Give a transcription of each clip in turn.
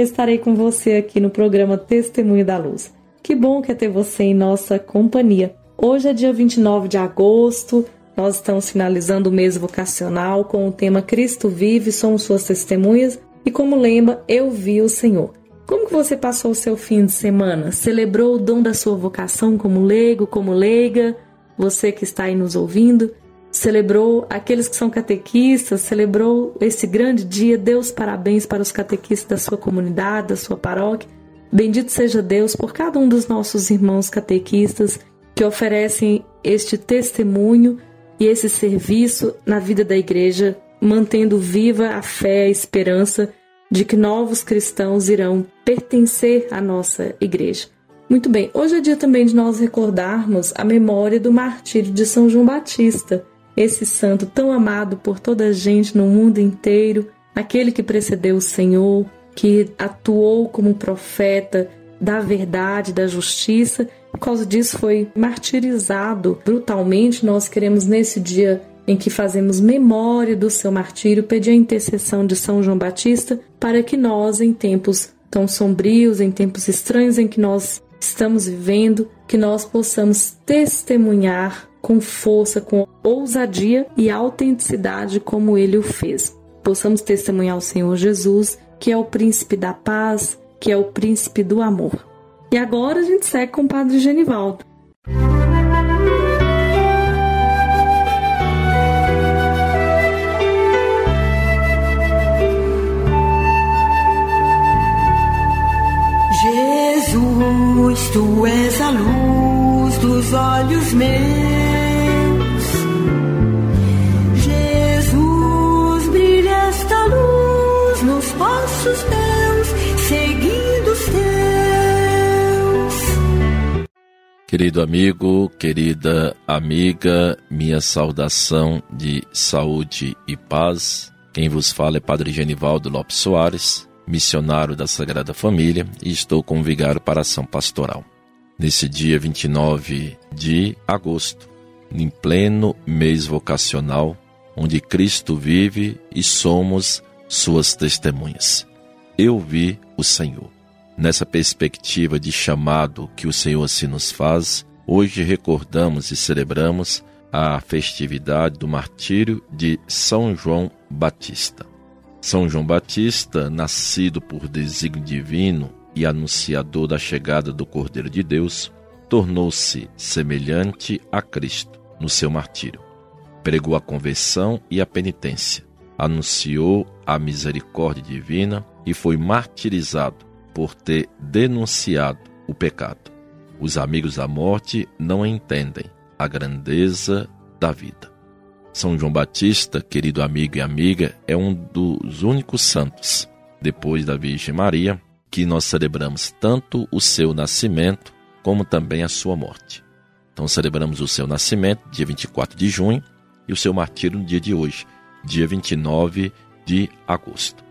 estarei com você aqui no programa Testemunho da Luz. Que bom que é ter você em nossa companhia. Hoje é dia 29 de agosto, nós estamos finalizando o mês vocacional com o tema Cristo vive, somos suas testemunhas e como lembra, eu vi o Senhor. Como que você passou o seu fim de semana? Celebrou o dom da sua vocação como leigo, como leiga? Você que está aí nos ouvindo? Celebrou aqueles que são catequistas? Celebrou esse grande dia? Deus parabéns para os catequistas da sua comunidade, da sua paróquia. Bendito seja Deus por cada um dos nossos irmãos catequistas que oferecem este testemunho e esse serviço na vida da igreja, mantendo viva a fé, a esperança de que novos cristãos irão pertencer à nossa igreja. Muito bem, hoje é dia também de nós recordarmos a memória do martírio de São João Batista, esse santo tão amado por toda a gente no mundo inteiro, aquele que precedeu o Senhor, que atuou como profeta da verdade, da justiça, por causa disso foi martirizado brutalmente. Nós queremos nesse dia em que fazemos memória do seu martírio, pedir a intercessão de São João Batista para que nós, em tempos tão sombrios, em tempos estranhos em que nós estamos vivendo, que nós possamos testemunhar com força, com ousadia e autenticidade como ele o fez. Possamos testemunhar o Senhor Jesus, que é o príncipe da paz, que é o príncipe do amor. E agora a gente segue com o Padre Genivaldo. Jesus, tu és a luz dos olhos meus. Querido amigo, querida amiga, minha saudação de saúde e paz. Quem vos fala é Padre Genivaldo Lopes Soares, missionário da Sagrada Família, e estou com o vigário para ação pastoral. Nesse dia 29 de agosto, em pleno mês vocacional, onde Cristo vive e somos suas testemunhas. Eu vi o Senhor. Nessa perspectiva de chamado que o Senhor assim nos faz, hoje recordamos e celebramos a festividade do martírio de São João Batista. São João Batista, nascido por desígnio divino e anunciador da chegada do Cordeiro de Deus, tornou-se semelhante a Cristo no seu martírio. Pregou a conversão e a penitência, anunciou a misericórdia divina e foi martirizado por ter denunciado o pecado. Os amigos da morte não entendem a grandeza da vida. São João Batista, querido amigo e amiga, é um dos únicos santos, depois da Virgem Maria, que nós celebramos tanto o seu nascimento como também a sua morte. Então celebramos o seu nascimento, dia 24 de junho, e o seu martírio no dia de hoje, dia 29 de agosto.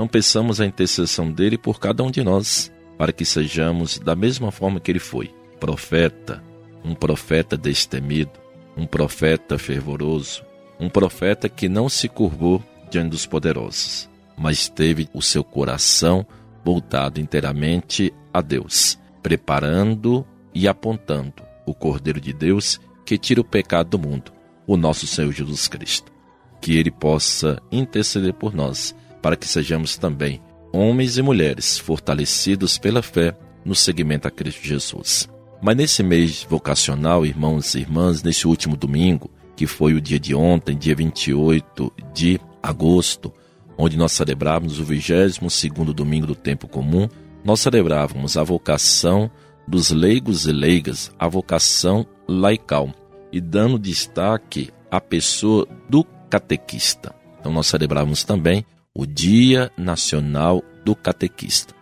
Não peçamos a intercessão dele por cada um de nós, para que sejamos da mesma forma que ele foi, profeta, um profeta destemido, um profeta fervoroso, um profeta que não se curvou diante dos poderosos, mas teve o seu coração voltado inteiramente a Deus, preparando e apontando o Cordeiro de Deus que tira o pecado do mundo, o nosso Senhor Jesus Cristo. Que ele possa interceder por nós, para que sejamos também homens e mulheres fortalecidos pela fé no seguimento a Cristo Jesus. Mas nesse mês vocacional, irmãos e irmãs, nesse último domingo, que foi o dia de ontem, dia 28 de agosto, onde nós celebrávamos o 22º domingo do tempo comum, nós celebrávamos a vocação dos leigos e leigas, a vocação laical, e dando destaque à pessoa do catequista. Então nós celebrávamos também o Dia Nacional do Catequista.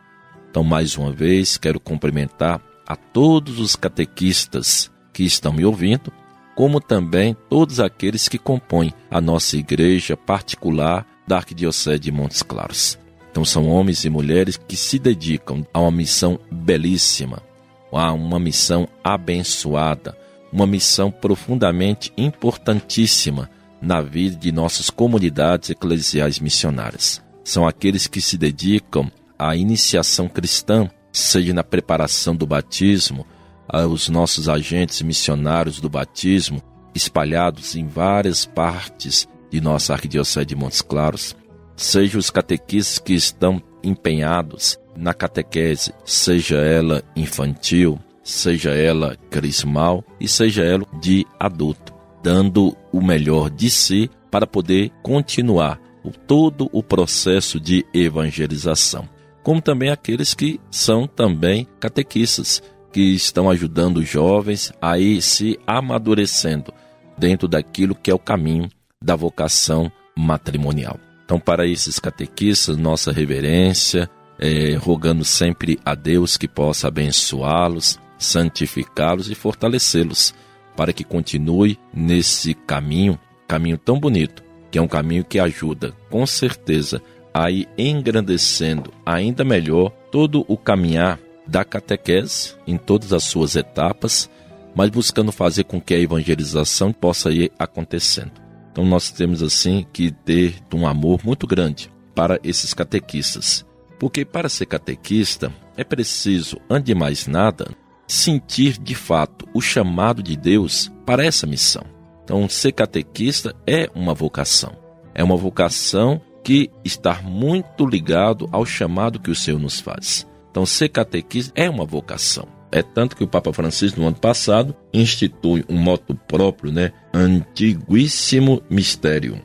Então, mais uma vez, quero cumprimentar a todos os catequistas que estão me ouvindo, como também todos aqueles que compõem a nossa igreja particular da Arquidiocese de Montes Claros. Então são homens e mulheres que se dedicam a uma missão belíssima, a uma missão abençoada, uma missão profundamente importantíssima na vida de nossas comunidades eclesiais missionárias. São aqueles que se dedicam à iniciação cristã seja na preparação do batismo, os nossos agentes missionários do batismo, espalhados em várias partes de nossa arquidiocese de Montes Claros, seja os catequistas que estão empenhados na catequese, seja ela infantil, seja ela crismal e seja ela de adulto, dando o melhor de si para poder continuar todo o processo de evangelização como também aqueles que são também catequistas, que estão ajudando os jovens a ir se amadurecendo dentro daquilo que é o caminho da vocação matrimonial. Então, para esses catequistas, nossa reverência, é, rogando sempre a Deus que possa abençoá-los, santificá-los e fortalecê-los, para que continue nesse caminho, caminho tão bonito, que é um caminho que ajuda, com certeza, aí engrandecendo ainda melhor todo o caminhar da catequese em todas as suas etapas, mas buscando fazer com que a evangelização possa ir acontecendo. Então nós temos assim que ter um amor muito grande para esses catequistas, porque para ser catequista é preciso, antes de mais nada, sentir de fato o chamado de Deus para essa missão. Então ser catequista é uma vocação. É uma vocação que estar muito ligado ao chamado que o Senhor nos faz. Então, ser catequista é uma vocação. É tanto que o Papa Francisco, no ano passado, institui um moto próprio, né? Antiguíssimo Mistério,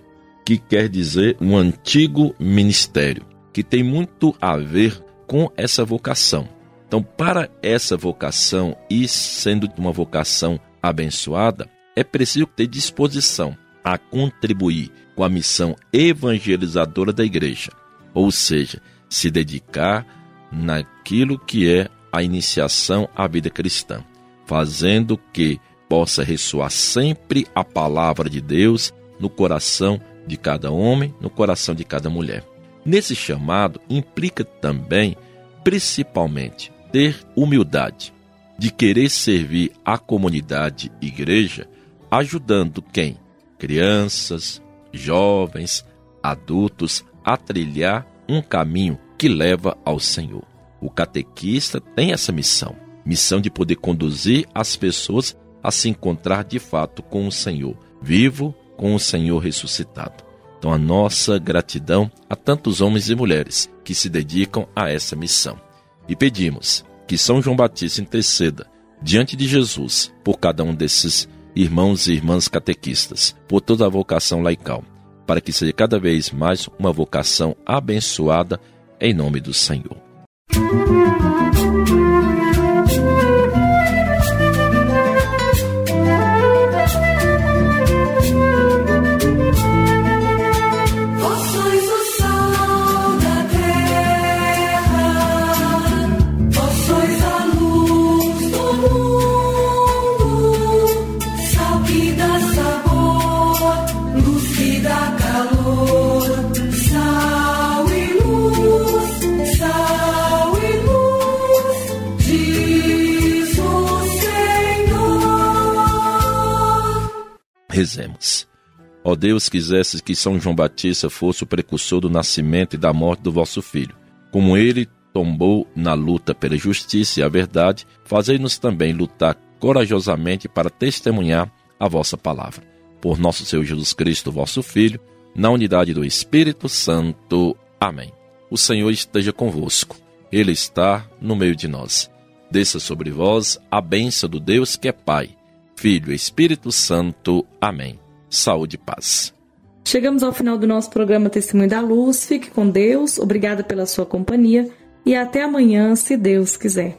que quer dizer um antigo ministério, que tem muito a ver com essa vocação. Então, para essa vocação e sendo uma vocação abençoada, é preciso ter disposição a contribuir com a missão evangelizadora da igreja, ou seja, se dedicar naquilo que é a iniciação à vida cristã, fazendo que possa ressoar sempre a palavra de Deus no coração de cada homem, no coração de cada mulher. Nesse chamado implica também, principalmente, ter humildade, de querer servir a comunidade igreja, ajudando quem? crianças, jovens, adultos a trilhar um caminho que leva ao Senhor. O catequista tem essa missão, missão de poder conduzir as pessoas a se encontrar de fato com o Senhor, vivo com o Senhor ressuscitado. Então a nossa gratidão a tantos homens e mulheres que se dedicam a essa missão. E pedimos que São João Batista interceda diante de Jesus por cada um desses irmãos e irmãs catequistas, por toda a vocação laical, para que seja cada vez mais uma vocação abençoada em nome do Senhor. Sal Rezemos. Ó Deus, quisesses que São João Batista fosse o precursor do nascimento e da morte do vosso filho. Como ele tombou na luta pela justiça e a verdade, fazei-nos também lutar corajosamente para testemunhar a vossa palavra. Por nosso Senhor Jesus Cristo, vosso Filho, na unidade do Espírito Santo. Amém. O Senhor esteja convosco. Ele está no meio de nós. Desça sobre vós a bênção do Deus que é Pai, Filho e Espírito Santo. Amém. Saúde e paz. Chegamos ao final do nosso programa Testemunho da Luz. Fique com Deus. Obrigada pela sua companhia e até amanhã, se Deus quiser.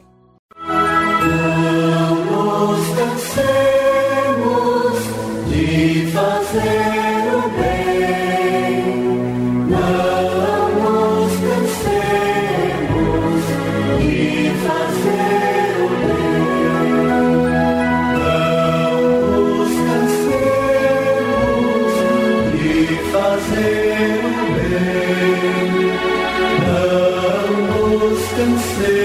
and